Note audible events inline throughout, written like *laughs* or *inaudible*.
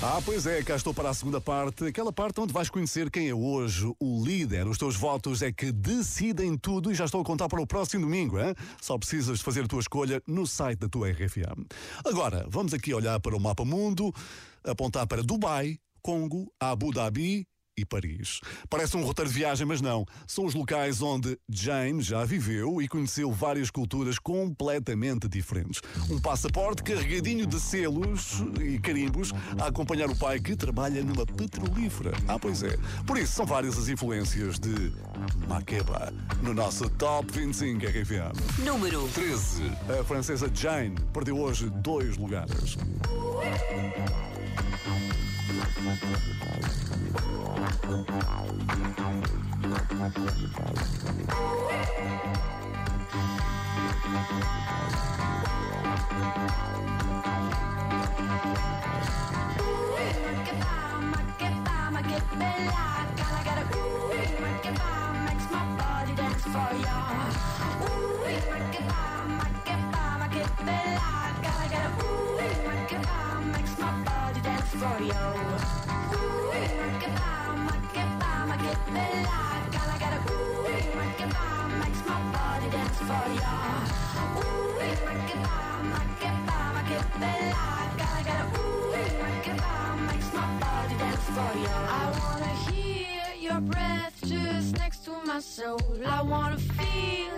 Ah, pois é, cá estou para a segunda parte, aquela parte onde vais conhecer quem é hoje o líder. Os teus votos é que decidem tudo e já estou a contar para o próximo domingo, hein? Só precisas de fazer a tua escolha no site da tua RFM. Agora, vamos aqui olhar para o mapa mundo, apontar para Dubai, Congo, Abu Dhabi e Paris. Parece um roteiro de viagem, mas não. São os locais onde Jane já viveu e conheceu várias culturas completamente diferentes. Um passaporte carregadinho de selos e carimbos a acompanhar o pai que trabalha numa petrolífera. Ah, pois é. Por isso, são várias as influências de Makeba no nosso Top 25 RFM. Número 13. A francesa Jane perdeu hoje dois lugares. for you. Ooh, make it bomb, make it bomb, make it belong. for you. Rock-a-bomb, rock-a-bomb, I get me like all I gotta. Rock-a-bomb makes my body dance for you. Ooh, Rock-a-bomb, rock-a-bomb, I get me like all I gotta. Rock-a-bomb makes my body dance for you. I wanna hear your breath just next to my soul. I wanna feel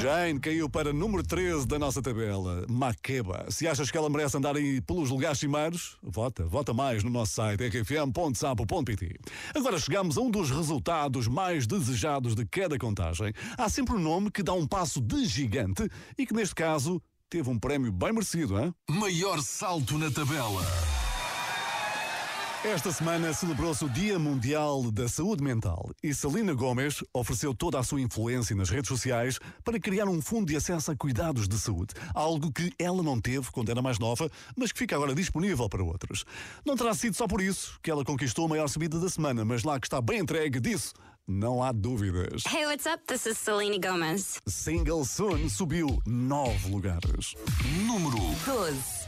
Jane caiu para número 13 da nossa tabela, Makeba. Se achas que ela merece andar aí pelos lugares cimeiros, vota, vota mais no nosso site rfm.sapo.pt. Agora chegamos a um dos resultados mais desejados de cada contagem. Há sempre um nome que dá um passo de gigante e que neste caso teve um prémio bem merecido, hein? Maior salto na tabela. Esta semana celebrou-se o Dia Mundial da Saúde Mental e Celina Gomes ofereceu toda a sua influência nas redes sociais para criar um fundo de acesso a cuidados de saúde, algo que ela não teve quando era mais nova, mas que fica agora disponível para outros. Não terá sido só por isso que ela conquistou a maior subida da semana, mas lá que está bem entregue disso, não há dúvidas. Hey, what's up? This is Selene Gomez. Single Soon subiu nove lugares. Número 12.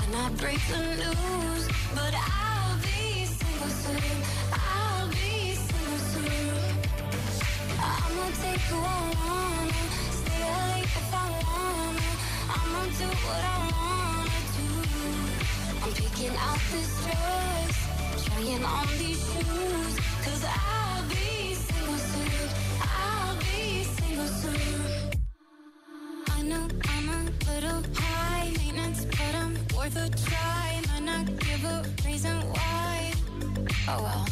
when I break the news, but I'll be single soon. I'll be single soon. I'ma take who I wanna, stay late if I wanna. I'ma do what I wanna do. I'm picking out this dress, trying on these shoes. Cause I'll be single soon. I'll be single soon. Worth a try. Might not give a reason why. Oh well.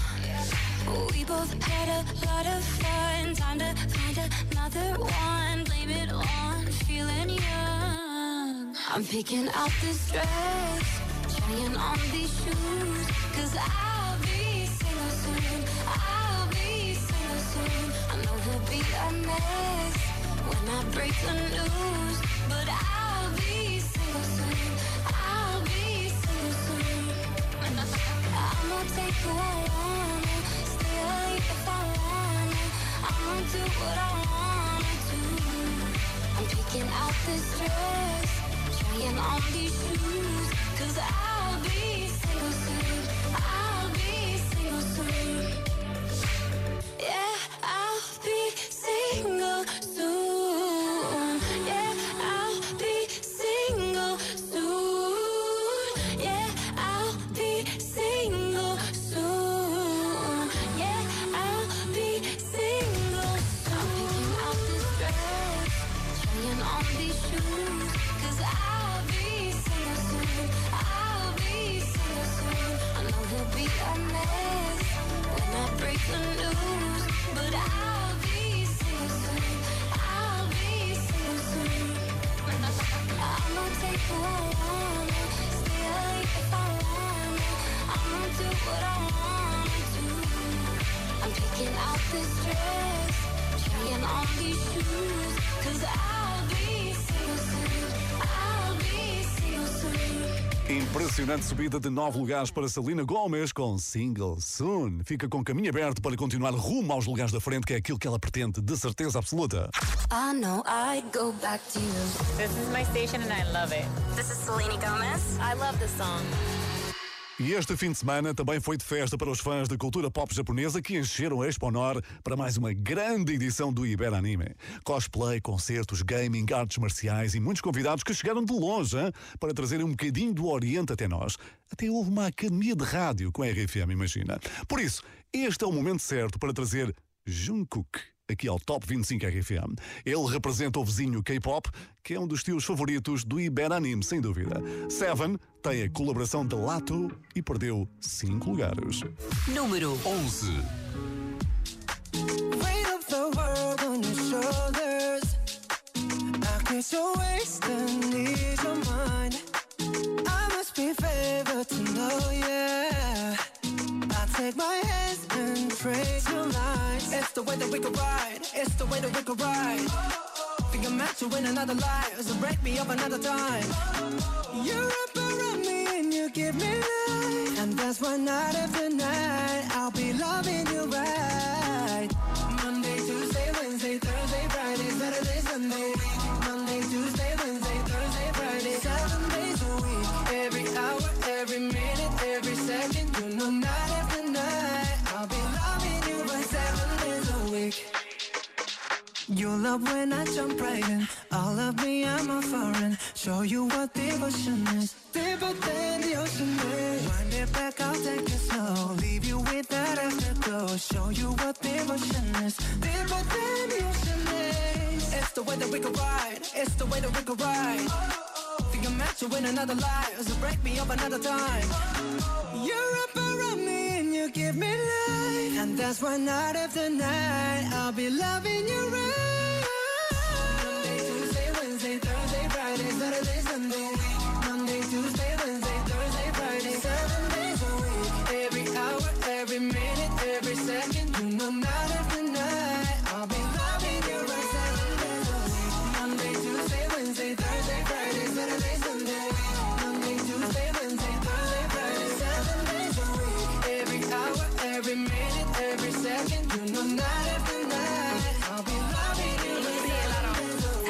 We both had a lot of fun. Time to find another one. Blame it on feeling young. I'm picking out this dress, trying on these shoes. Cause I'll be single soon. I'll be single soon. I know he'll be a mess when I break the news. But I'll be single soon. I'ma take who I stay if I wanna. I'ma do what I wanna do. I'm picking out this dress, trying on these shoes. Cause I'll be single soon. I'll be single soon. Yeah, I'll be single soon. Picking out this dress, trying on these shoes. Cause I'll Impressionante subida de nove lugares para Selena Gomez com Single Soon. Fica com caminho aberto para continuar rumo aos lugares da frente, que é aquilo que ela pretende, de certeza absoluta. I know I'd go back to you. This is my station and I love it. This is Selena Gomez. I love this song. E este fim de semana também foi de festa para os fãs da cultura pop japonesa que encheram a Expo Honor para mais uma grande edição do Iberanime. Cosplay, concertos, gaming, artes marciais e muitos convidados que chegaram de longe hein, para trazerem um bocadinho do Oriente até nós. Até houve uma academia de rádio com a RFM, imagina. Por isso, este é o momento certo para trazer Jungkook aqui ao Top 25 RFM. Ele representa o vizinho K-pop, que é um dos teus favoritos do Iberanime, sem dúvida. Seven tem a colaboração de Lato e perdeu 5 lugares. Número 11. Weight Take my hands and your lines. It's the way that we could ride. It's the way that we could ride. Think I'm meant to win another life, so break me up another time. You're up around me and you give me life, and that's why night after night I'll be loving you right. Love when I jump right in. All of me, I'm a foreign. Show you what devotion is. Deeper than the ocean is. Wind it back, I'll take it slow. Leave you with that afterglow. Show you what devotion is. Deeper than the ocean is. It's the way that we could ride. It's the way that we could ride. Think I'm meant to win another life, so break me up another time. You're up around me and you give me life, and that's why night after night I'll be loving you right. Wednesday, Thursday, Friday, Saturday, Sunday. Monday, Tuesday, Wednesday, Thursday, Friday, seven days a week. Every hour, every minute, every second, you know night after night I'll be loving you right seven days a week. Monday, Tuesday, Wednesday, Thursday, Friday, Saturday, Sunday. Monday, Tuesday, Wednesday, Thursday, Friday, seven days a week. Every hour, every minute, every second, you know night after night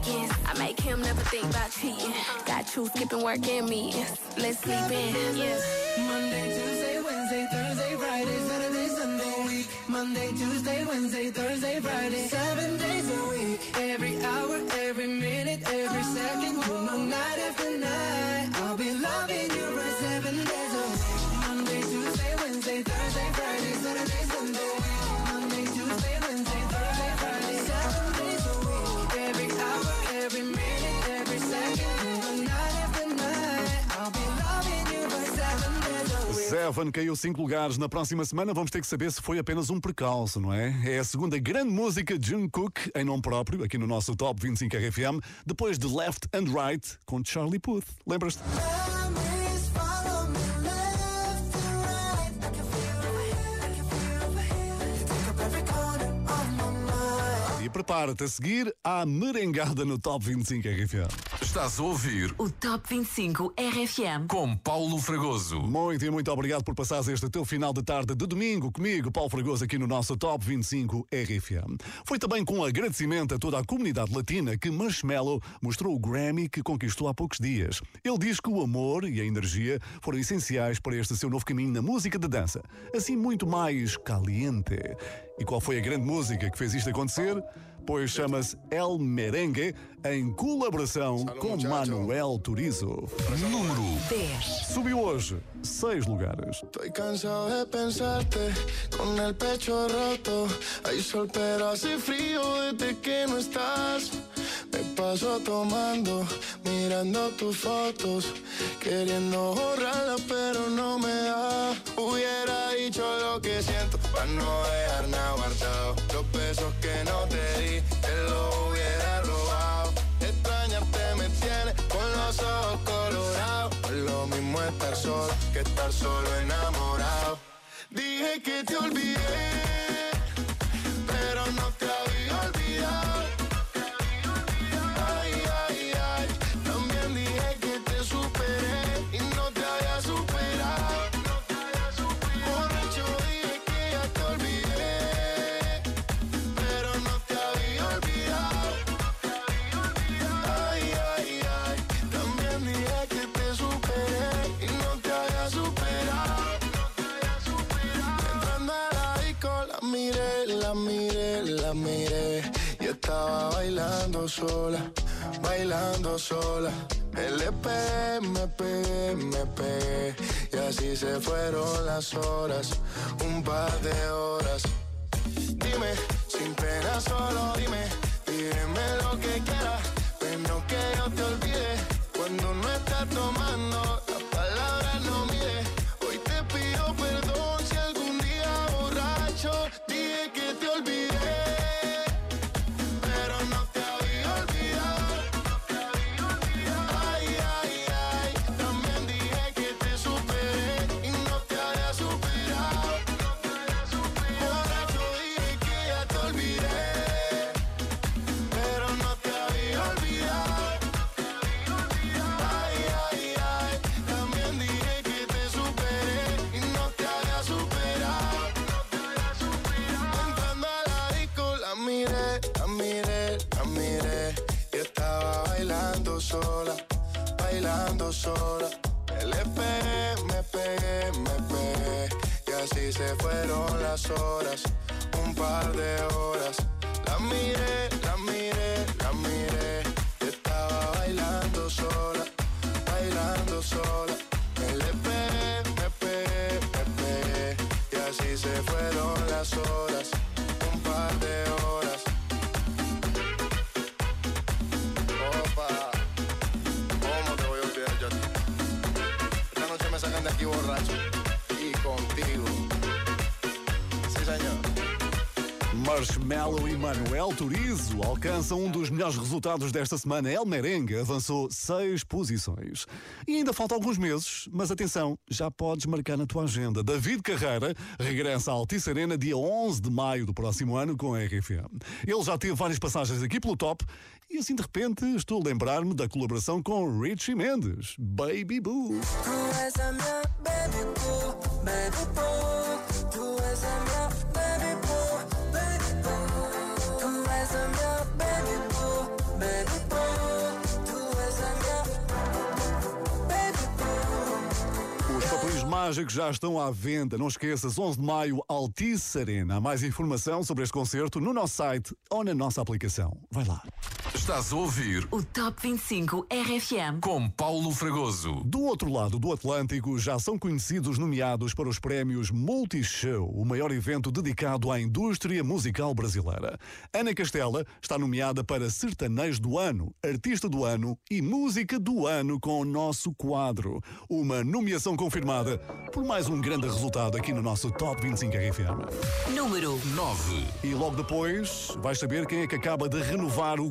weekends. I make him never think about cheating. Got you skipping work and meetings. Let's sleep in, yeah. Monday, Tuesday, Wednesday, Thursday, Friday, Saturday, Sunday, week. Monday, Tuesday, Wednesday, Thursday, Friday, seven days a week. Every hour, every minute, every second, night night. Seven caiu cinco lugares. Na próxima semana vamos ter que saber se foi apenas um percalço, não é? É a segunda grande música de Jungkook em nome próprio, aqui no nosso Top 25 RFM, depois de Left and Right com Charlie Puth. Lembras-te? Prepara-te a seguir à merengada no Top 25 RFM. Estás a ouvir O Top 25 RFM. com Paulo Fragoso. Muito e muito obrigado por passares este teu final de tarde de domingo comigo, Paulo Fragoso, aqui no nosso Top 25 RFM. Foi também com agradecimento a toda a comunidade latina que Marshmello mostrou o Grammy que conquistou há poucos dias. Ele diz que o amor e a energia foram essenciais para este seu novo caminho na música de dança, assim muito mais caliente. E qual foi a grande música que fez isto acontecer? Pois chama-se El Merengue, em colaboração com Manuel Turizo. Número 10. Subiu hoje seis lugares. Estoy cansado de pensarte con el pecho roto. Hay sol, pero hace frío desde que no estás. Me paso tomando, mirando tus fotos, queriendo borrarlas, pero no me da. Hubiera dicho lo que siento no dejar nada guardado. Los besos que no te di, te los hubiera robado. Extrañarte me tiene con los ojos colorados. Es lo mismo estar solo que estar solo enamorado. Dije que te olvidé, pero no te había olvidado. Estaba bailando sola, bailando sola. Me le pegué, me pegué, me pegué. Y así se fueron las horas, un par de horas. Dime, sin pena solo dime, dime lo que quieras, pero que yo te olvide. Bailando sola. Pegué, me pegué, me pegué y así se fueron las horas, melhores resultados desta semana. El Merengue avançou seis posições. E ainda faltam alguns meses, mas atenção, já podes marcar na tua agenda. David Carreira regressa à Altice Arena dia 11 de maio do próximo ano com a RFM. Ele já teve várias passagens aqui pelo top e assim de repente estou a lembrar-me da colaboração com Richie Mendes, Baby Boo. Tu és a minha baby boo, baby boo. Tu és a minha mágicos já estão à venda. Não esqueças, 11 de maio, Altice Arena. Há mais informação sobre este concerto no nosso site ou na nossa aplicação. Vai lá. Estás a ouvir O Top 25 RFM. com Paulo Fragoso. Do outro lado do Atlântico, já são conhecidos nomeados para os prémios Multishow, o maior evento dedicado à indústria musical brasileira. Ana Castela está nomeada para Sertanejo do Ano, Artista do Ano e Música do Ano com o nosso quadro. Uma nomeação confirmada por mais um grande resultado aqui no nosso Top 25 RFM. Número 9. E logo depois vais saber quem é que acaba de renovar o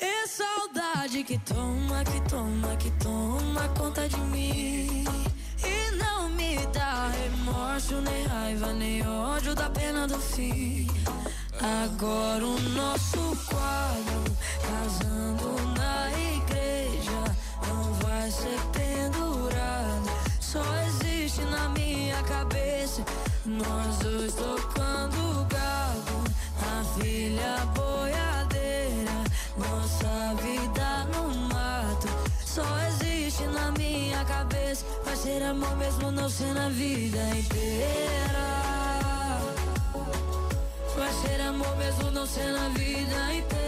É saudade que toma, que toma, que toma conta de mim. E não me dá remorso, nem raiva, nem ódio da pena do fim. Agora o nosso quadro, casando na igreja, não vai ser pendurado. Só existe na minha cabeça, nós dois tocando gado, a filha boiadeira, nossa vida no mato. Só existe na minha cabeça, vai ser amor mesmo não ser na vida inteira. Vai ser amor mesmo não ser na vida inteira.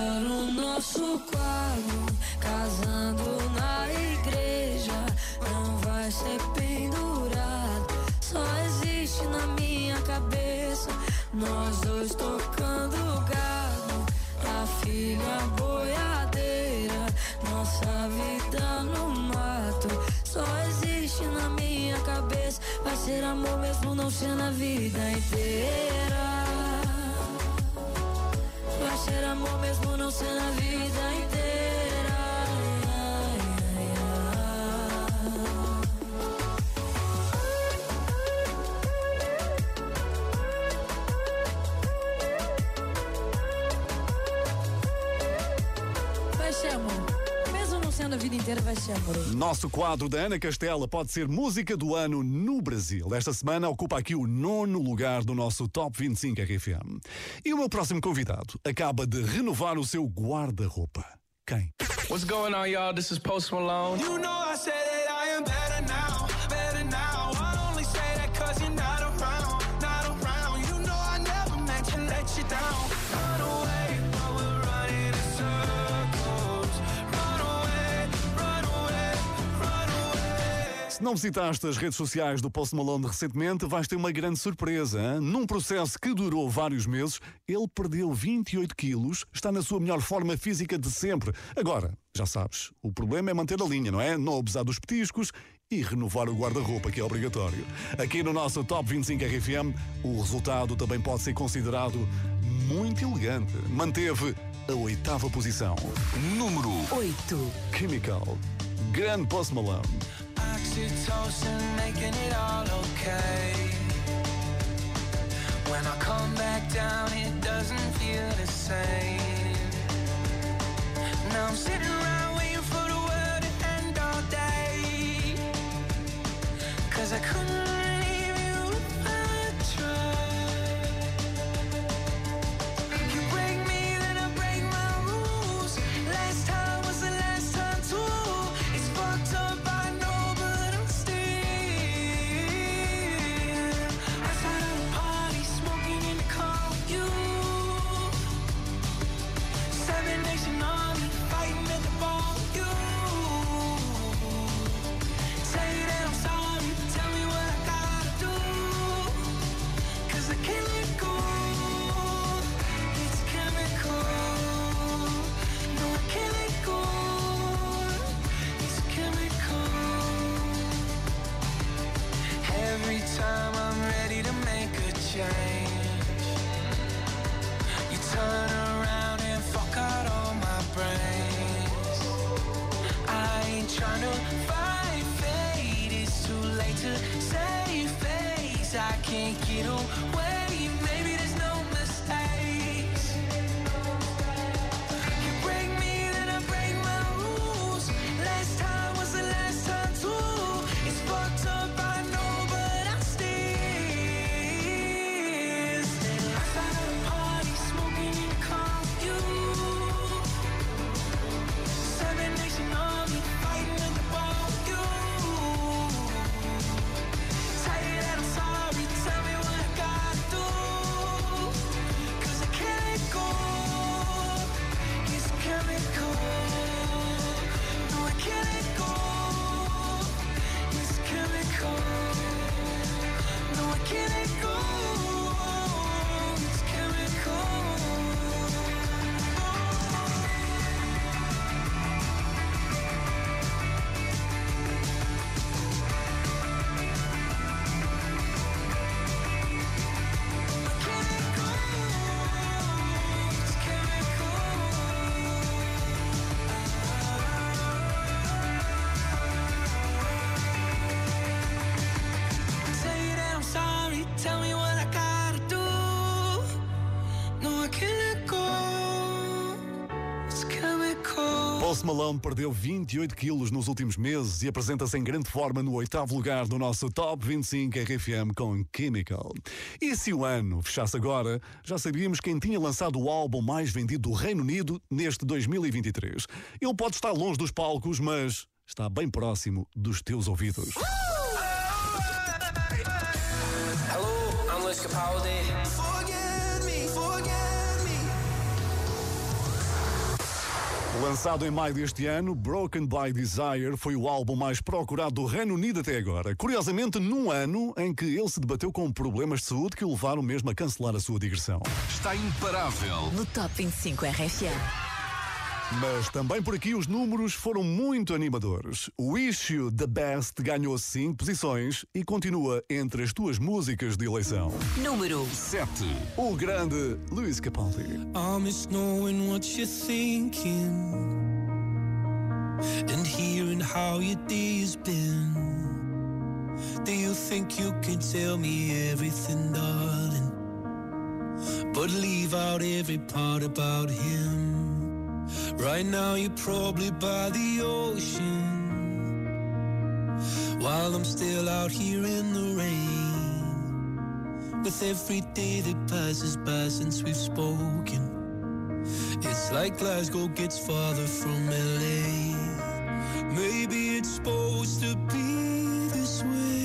Agora o nosso quadro, casando na igreja, não vai ser pendurado. Só existe na minha cabeça, nós dois tocando gado, a filha boiadeira, nossa vida no mato. Só existe na minha cabeça, vai ser amor mesmo não ser na vida inteira. Vai ser amor mesmo não ser na vida inteira. Sendo a vida inteira, vai ser amor. Nosso quadro da Ana Castela pode ser música do ano no Brasil. Esta semana ocupa aqui o nono lugar do nosso Top 25 RFM. E o meu próximo convidado acaba de renovar o seu guarda-roupa. Quem? What's going on, y'all? This is Post Malone. You know I said Se não visitaste as redes sociais do Post Malone recentemente, vais ter uma grande surpresa. hein? Num processo que durou vários meses, ele perdeu 28 quilos, está na sua melhor forma física de sempre. Agora, já sabes, o problema é manter a linha, não é? Não abusar dos petiscos e renovar o guarda-roupa, que é obrigatório. Aqui no nosso Top 25 RFM, o resultado também pode ser considerado muito elegante. Manteve a oitava posição. Número 8. Chemical. Grande Post Malone. Oxytocin, making it all okay. When I come back down, it doesn't feel the same. Now I'm sitting around waiting for the world to end all day. Cause I couldn't Malone perdeu 28 quilos nos últimos meses e apresenta-se em grande forma no oitavo lugar do nosso Top 25 RFM com Chemical. E se o ano fechasse agora, já sabíamos quem tinha lançado o álbum mais vendido do Reino Unido neste 2023. Ele pode estar longe dos palcos, mas está bem próximo dos teus ouvidos. Hello, I'm Luis Capaldi. Lançado em maio deste ano, Broken by Desire foi o álbum mais procurado do Reino Unido até agora. Curiosamente, num ano em que ele se debateu com problemas de saúde que o levaram mesmo a cancelar a sua digressão. Está imparável. No Top 25 RFM. Mas também por aqui os números foram muito animadores. O Issue The Best ganhou 5 posições e continua entre as tuas músicas de eleição. Número 7. O grande Luís Capaldi. I miss knowing what you're thinking and hearing how your day's been. Do you think you can tell me everything, darling? But leave out every part about him. Right now, you're probably by the ocean while I'm still out here in the rain. With every day that passes by since we've spoken, it's like Glasgow gets farther from LA. Maybe it's supposed to be this way.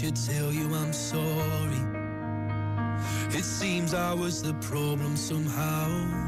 Should tell you I'm sorry. It seems I was the problem somehow.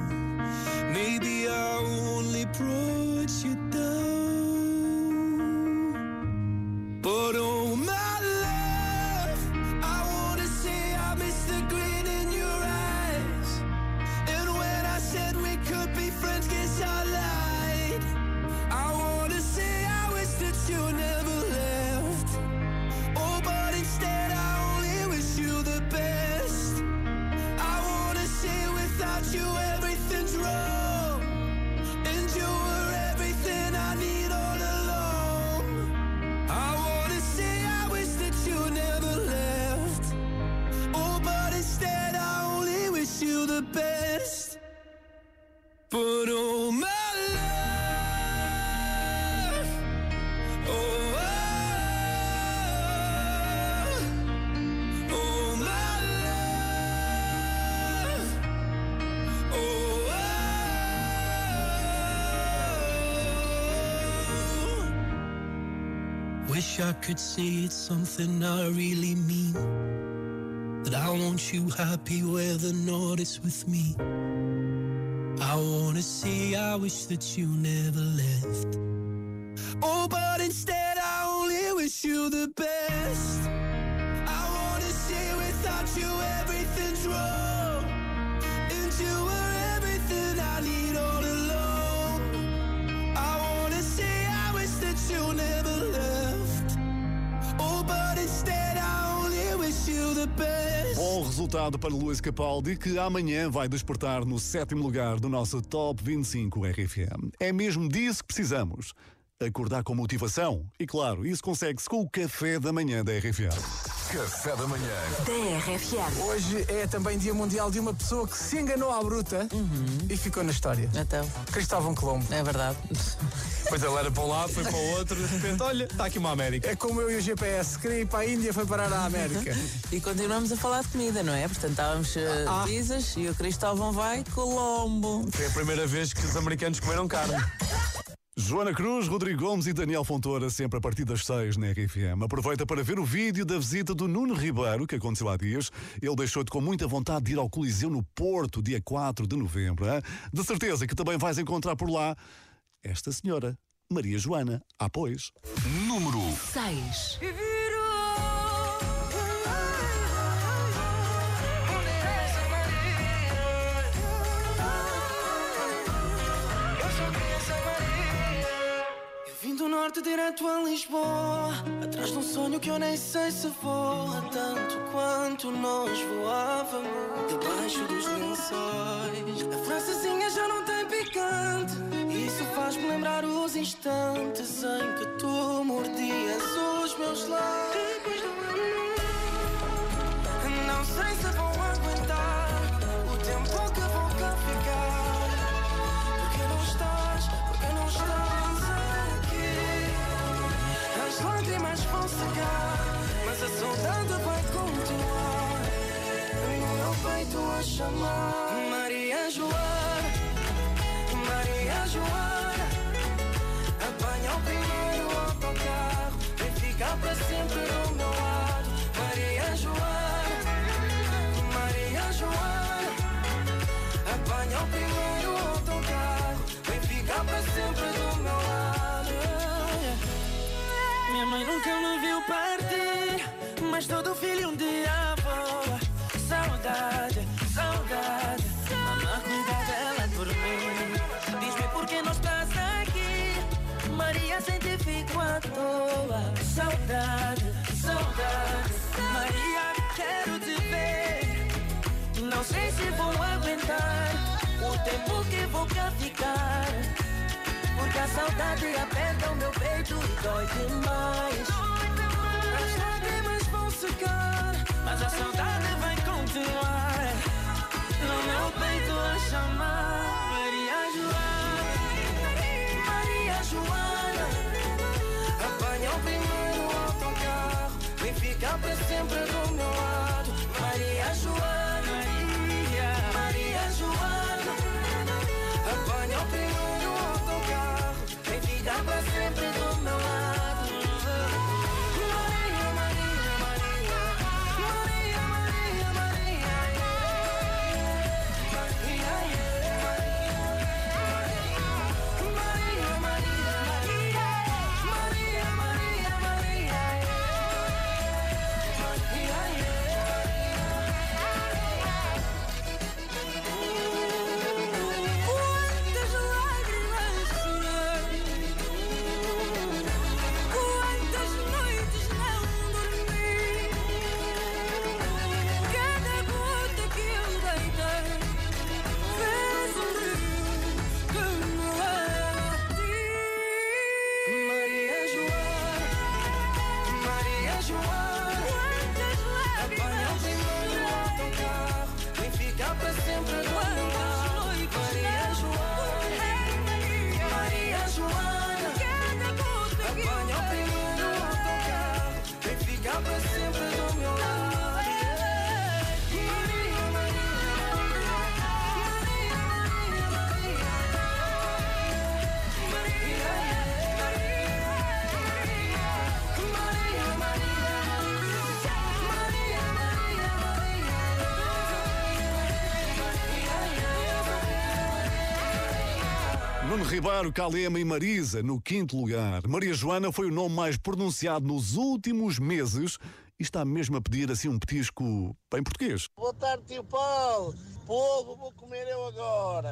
I could say it's something I really mean. That I want you happy whether or not it's with me. I wanna say I wish that you never left. Resultado para Luís Capaldi, que amanhã vai despertar no sétimo lugar do nosso Top 25 RFM. É mesmo disso que precisamos. Acordar com motivação. E claro, isso consegue-se com o café da manhã da RFM. Café da manhã. Da RFM. Hoje é também Dia Mundial de uma pessoa que se enganou à bruta e ficou na história. Então, Cristóvão Colombo. é verdade. Depois ele era para um lado, foi para o outro, de repente, olha, está aqui uma América. É como eu e o GPS. Queria ir para a Índia, foi parar à América. *laughs* E continuamos a falar de comida, não é? Portanto, estávamos uh, Ah. pizzas e o Cristóvão vai Colombo. Foi a primeira vez que os americanos comeram carne. Joana Cruz, Rodrigo Gomes e Daniel Fontoura, sempre a partir das 6 na RFM. Aproveita para ver o vídeo da visita do Nuno Ribeiro, que aconteceu há dias. Ele deixou-te com muita vontade de ir ao Coliseu no Porto, dia 4 de novembro. hein? De certeza que também vais encontrar por lá esta senhora, Maria Joana. Ah, pois. Número 6. Eu vim do norte direto a Lisboa Atrás de um sonho que eu nem sei se voa Tanto quanto nós voávamos Debaixo dos lençóis A francesinha já não tem picante faz-me lembrar os instantes Em que tu mordias os meus lábios Depois do Não sei se vou aguentar O tempo que vou cá ficar. Porque não estás, porque não estás aqui? As lágrimas vão secar Mas a saudade vai continuar. No meu peito a chamar Maria Joana Maria Joana Apanha o primeiro autocarro Vem ficar para sempre do meu lado. Maria Joana Maria Joana Apanha o primeiro autocarro Vem ficar para sempre do meu lado. Minha mãe nunca me viu partir Mas todo filho um dia toa. Saudade, saudade. Maria quero te ver. Não sei se vou aguentar O tempo que vou cá ficar. Porque a saudade aperta o meu peito e dói demais. As lágrimas vão secar Mas a saudade vai continuar. No meu peito a chamar Maria Joana Maria Joana primeiro autocarro ficar para sempre do meu Ribeiro, Calema e Marisa no quinto lugar. Maria Joana foi o nome mais pronunciado nos últimos meses e está mesmo a pedir assim um petisco bem português. Boa tarde, tio Paulo. Polvo vou comer eu agora.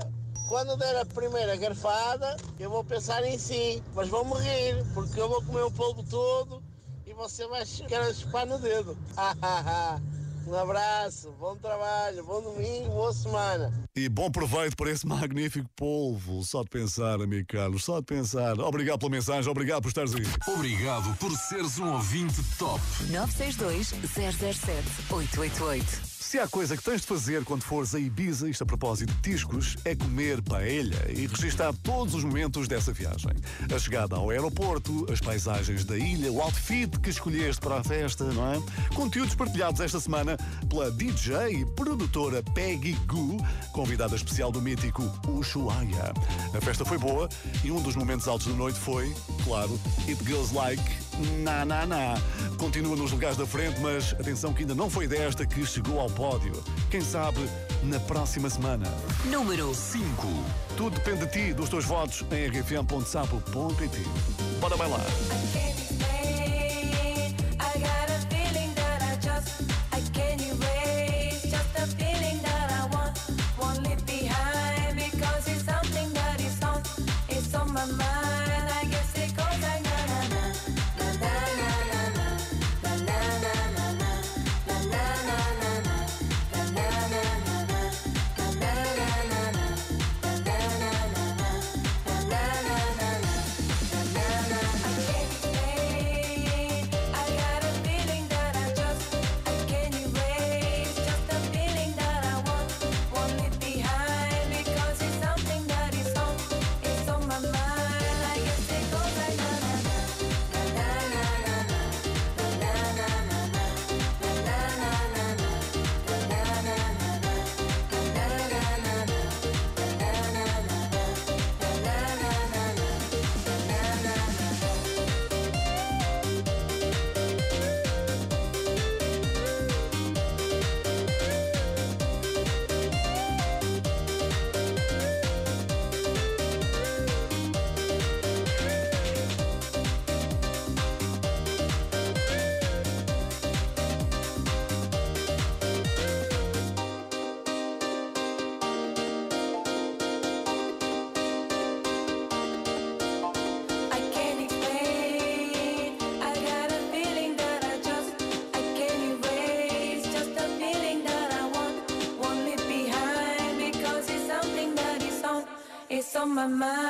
Quando der a primeira garfada, eu vou pensar em si, mas vou morrer, porque eu vou comer o polvo todo e você vai a chupar no dedo. *laughs* um abraço, bom trabalho, bom domingo, boa semana. E bom proveito para esse magnífico polvo. Só de pensar, amigo Carlos, só de pensar. Obrigado pela mensagem, obrigado por estares aí. Obrigado por seres um ouvinte top. 962 007 888. Se há coisa que tens de fazer quando fores a Ibiza, isto a propósito de tiscos, é comer paella e registrar todos os momentos dessa viagem. A chegada ao aeroporto, as paisagens da ilha, o outfit que escolheste para a festa, não é? Conteúdos partilhados esta semana pela DJ e produtora Peggy Goo, convidada especial do mítico Ushuaia. A festa foi boa e um dos momentos altos da noite foi, claro, It Goes Like Na Na Na. Continua nos lugares da frente, mas atenção que ainda não foi desta que chegou ao pódio. Quem sabe na próxima semana. Número 5. Tudo depende de ti, dos teus votos em rfm.sapo.pt. Bora bailar. My mind.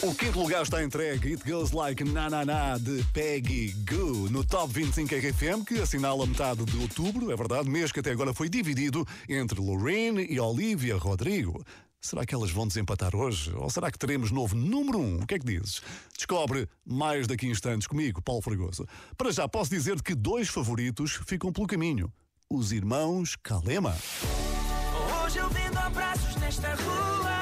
O quinto lugar está entregue It Goes Like Na Na Na de Peggy Goo no Top 25 RFM, que assinala metade de outubro, é verdade, mês que até agora foi dividido entre Lorraine e Olivia Rodrigo. Será que elas vão desempatar hoje? Ou será que teremos novo número um? O que é que dizes? Descobre mais daqui a instantes comigo, Paulo Fragoso. Para já posso dizer que dois favoritos ficam pelo caminho. Os irmãos Kalema. Hoje eu vendo abraços nesta rua.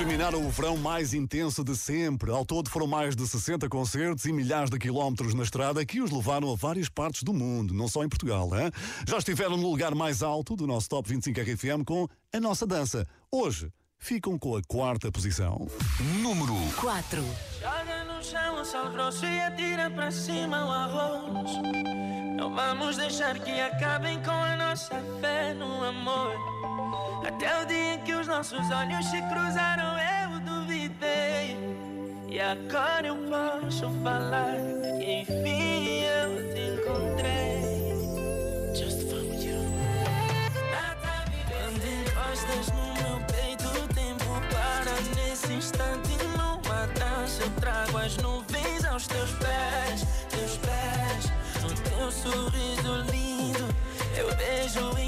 Terminaram o verão mais intenso de sempre. Ao todo foram mais de 60 concertos e milhares de quilómetros na estrada que os levaram a várias partes do mundo, não só em Portugal. Hein? Já estiveram no lugar mais alto do nosso Top 25 RFM com a nossa dança. Hoje ficam com a quarta posição. Número 4. Joga no chão o sal grosso e atira pra cima o arroz. Não vamos deixar que acabem com a nossa fé no amor. Até o dia em que os nossos olhos se cruzaram, eu duvidei. E agora eu posso falar que enfim eu te encontrei. Sorriso lindo, eu vejo o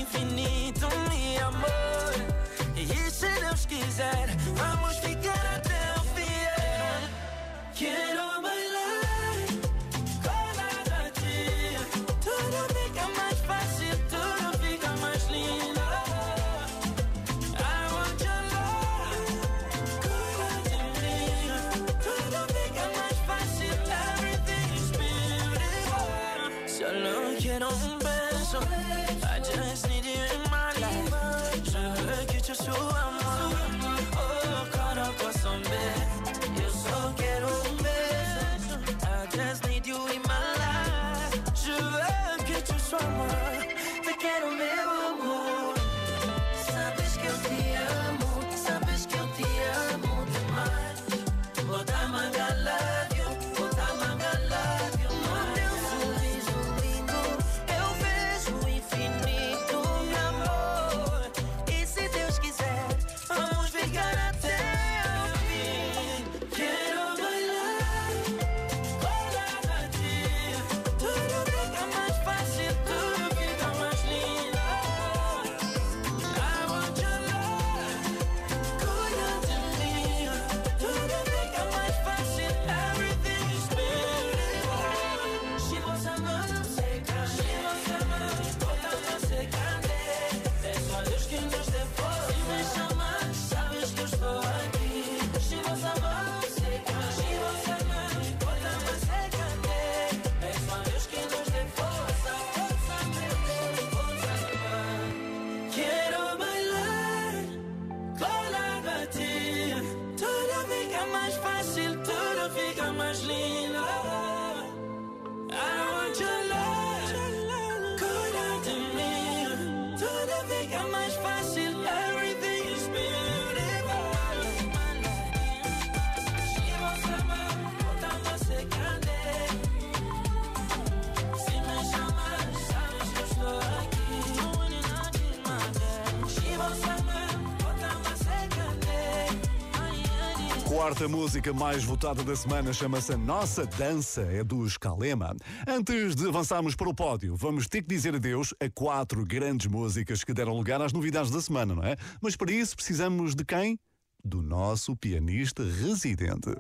Quarta música mais votada da semana chama-se Nossa Dança, é dos Kalema. Antes de avançarmos para o pódio, vamos ter que dizer adeus a quatro grandes músicas que deram lugar às novidades da semana, não é? Mas para isso precisamos de quem? Do nosso pianista residente.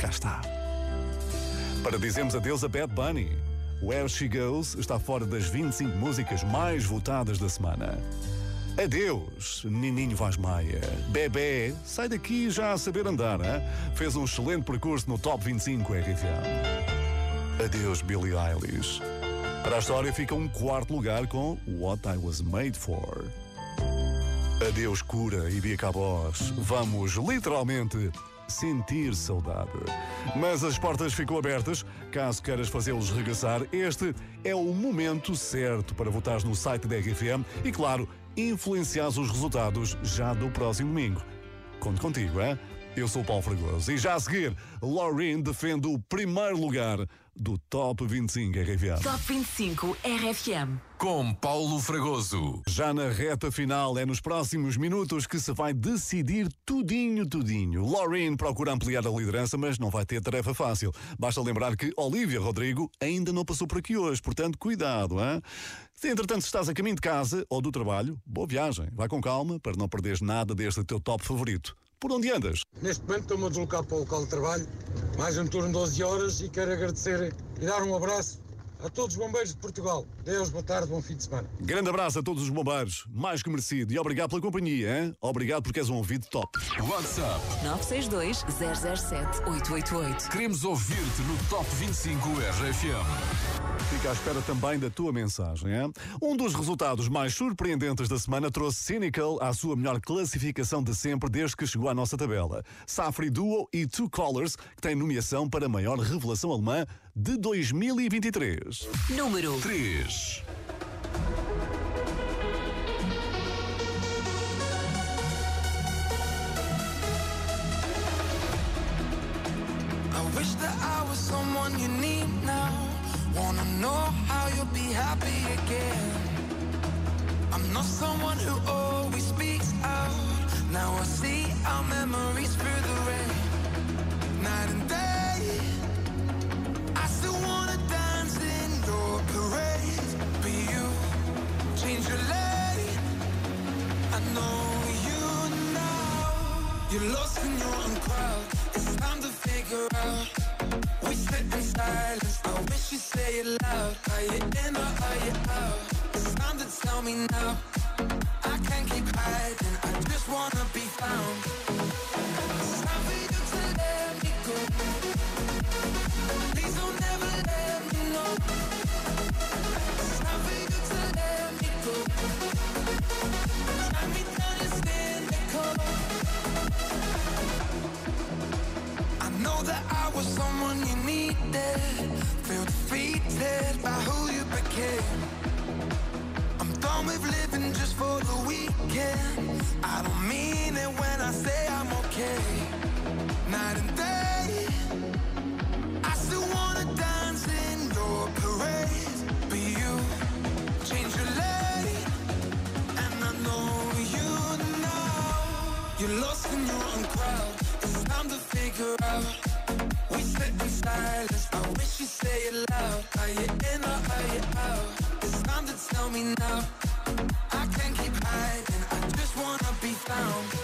Cá está. Para dizermos adeus a Bad Bunny. Where She Goes está fora das 25 músicas mais votadas da semana. Adeus, Nininho Vaz Maia. Bebê, sai daqui já a saber andar, hein? Fez um excelente percurso no Top 25 RFM. Adeus, Billie Eilish. Para a história fica um quarto lugar com What I Was Made For. Adeus, Cura e Bia Cabos. Vamos literalmente sentir saudade. Mas as portas ficam abertas. Caso queiras fazê-los regressar, este é o momento certo para votares no site da RFM e, claro, influenciares os resultados já do próximo domingo. Conto contigo, é? Eu sou o Paulo Fragoso e já a seguir, Lauren defende o primeiro lugar do Top 25 RFM. Top 25 RFM. Com Paulo Fragoso. Já na reta final, é nos próximos minutos que se vai decidir tudinho, tudinho. Lauren procura ampliar a liderança, mas não vai ter tarefa fácil. Basta lembrar que Olivia Rodrigo ainda não passou por aqui hoje, portanto, cuidado, hein? Se entretanto estás a caminho de casa ou do trabalho, boa viagem. Vai com calma para não perderes nada deste teu top favorito. Por onde andas? Neste momento estou-me a deslocar para o local de trabalho, mais um turno de 12 horas e quero agradecer e dar um abraço a todos os bombeiros de Portugal. Deus, boa tarde, bom fim de semana. Grande abraço a todos os bombeiros, mais que merecido. E obrigado pela companhia, hein? Obrigado porque és um ouvido top. WhatsApp 962 007 888. Queremos ouvir-te no Top 25 RFM. Fica à espera também da tua mensagem. Hein? Um dos resultados mais surpreendentes da semana trouxe Cynical à sua melhor classificação de sempre desde que chegou à nossa tabela. Safri Duo e Two Colors, que têm nomeação para a maior revelação alemã de 2023. Número 3. I wish that I was someone you need now. Wanna know how you'll be happy again. I'm not someone who always speaks out. Now I see our memories lost in your own crowd. It's time to figure out. We sit in silence. I wish you say it loud. Are you in or are you out? It's time to tell me now. By who you became. I'm done with living just for the weekend. I don't mean it when I say I'm okay. Night and day, I still wanna dance in your parade. But you change your lane, and I know you now. You're lost in your own crowd. It's time to figure out. We sit in silence. You say it loud. Are you in or are you out? It's time to tell me now. I can't keep hiding. I just wanna be found.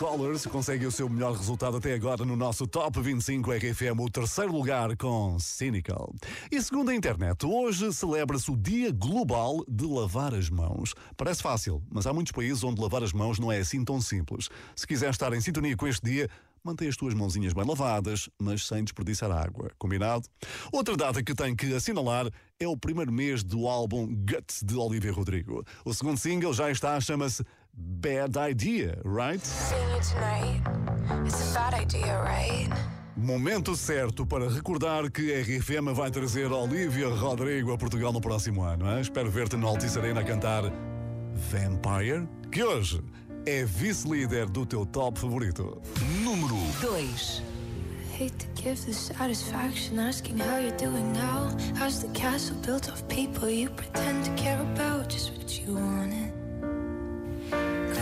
Colors conseguem o seu melhor resultado até agora no nosso Top 25 RFM, o terceiro lugar com Cynical. E segundo a internet, hoje celebra-se o Dia Global de Lavar as Mãos. Parece fácil, mas há muitos países onde lavar as mãos não é assim tão simples. Se quiser estar em sintonia com este dia, mantém as tuas mãozinhas bem lavadas, mas sem desperdiçar água. Combinado? Outra data que tem que assinalar é o primeiro mês do álbum Guts de Olivia Rodrigo. O segundo single já está, chama-se Bad Idea, right? Seeing you tonight, It's a bad idea, right? Momento certo para recordar que a RFM vai trazer Olivia Rodrigo a Portugal no próximo ano. hein? Espero ver-te no Altice Arena a cantar Vampire, que hoje é vice-líder do teu top favorito. Número 2. Hate to give the satisfaction asking how you're doing now. How's the castle built of people you pretend to care about? Just what you wanted.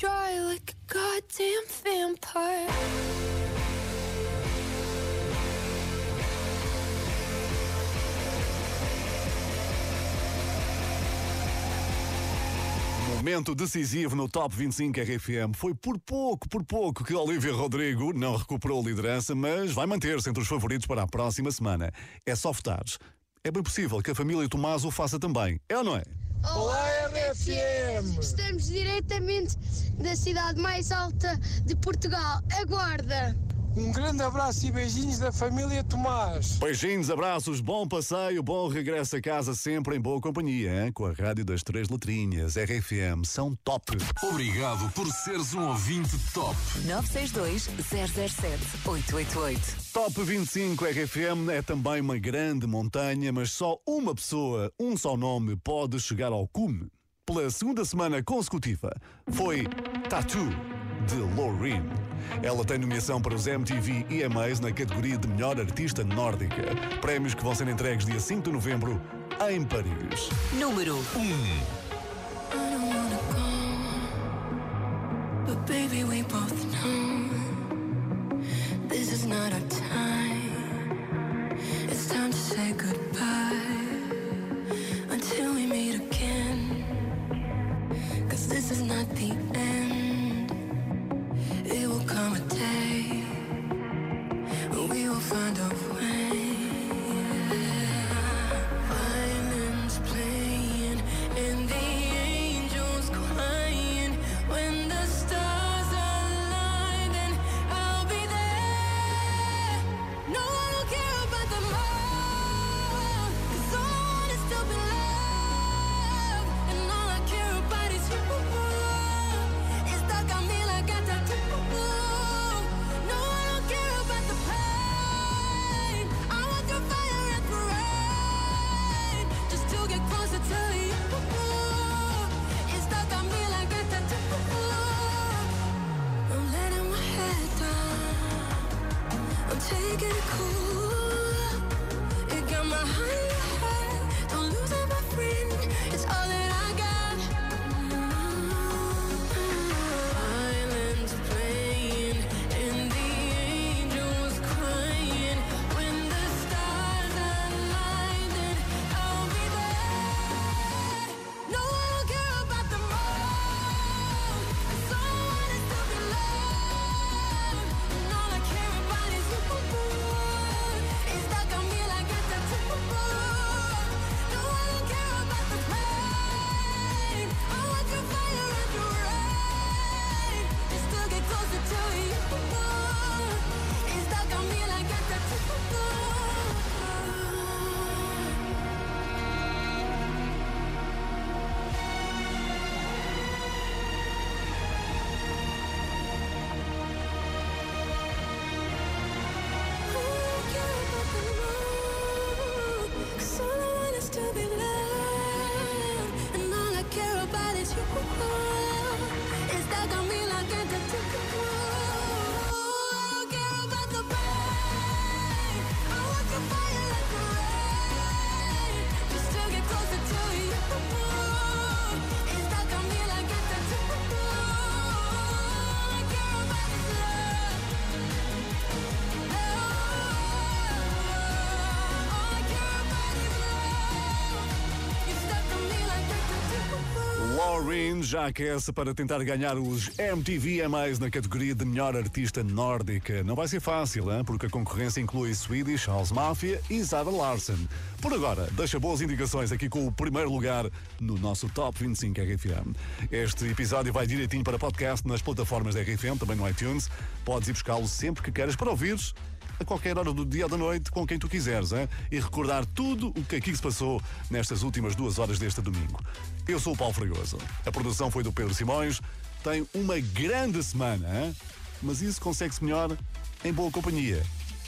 Dry like a goddamn vampire. Momento decisivo no Top 25 RFM. Foi por pouco, por pouco que Olivia Rodrigo não recuperou a liderança, mas vai manter-se entre os favoritos para a próxima semana. É só votares. É bem possível que a família Tomás o faça também. É ou não é? Olá, RFM! Estamos diretamente da cidade mais alta de Portugal, a Guarda. Um grande abraço e beijinhos da família Tomás. Beijinhos, abraços, bom passeio, bom regresso a casa, sempre em boa companhia, hein? com a Rádio das Três Letrinhas, RFM, são top. Obrigado por seres um ouvinte top. 962 007 888. Top 25 RFM é também uma grande montanha, mas só uma pessoa, um só nome, pode chegar ao cume. Pela segunda semana consecutiva, foi Tattoo, de Loreen. Ela tem nomeação para os MTV EMAs na categoria de melhor artista nórdica. Prémios que vão ser entregues dia 5 de novembro em Paris. Número 1. I don't wanna go, but baby, we both know this is not our time. It's time to say goodbye until we meet again. Cause this is not the end. It will come a day we will find a way. Já aquece para tentar ganhar os MTV EMAs na categoria de melhor artista nórdica. Não vai ser fácil, hein? porque a concorrência inclui Swedish House Mafia e Zara Larsen. Por agora, deixa boas indicações aqui com o primeiro lugar no nosso Top 25 RFM. Este episódio vai direitinho para podcast nas plataformas da RFM, também no iTunes. Podes ir buscá-lo sempre que queres para ouvires a qualquer hora do dia ou da noite, com quem tu quiseres, hein? e recordar tudo o que aqui se passou nestas últimas duas horas deste domingo. Eu sou o Paulo Fregoso. A produção foi do Pedro Simões. Tem uma grande semana, hein? mas isso consegue-se melhor em boa companhia.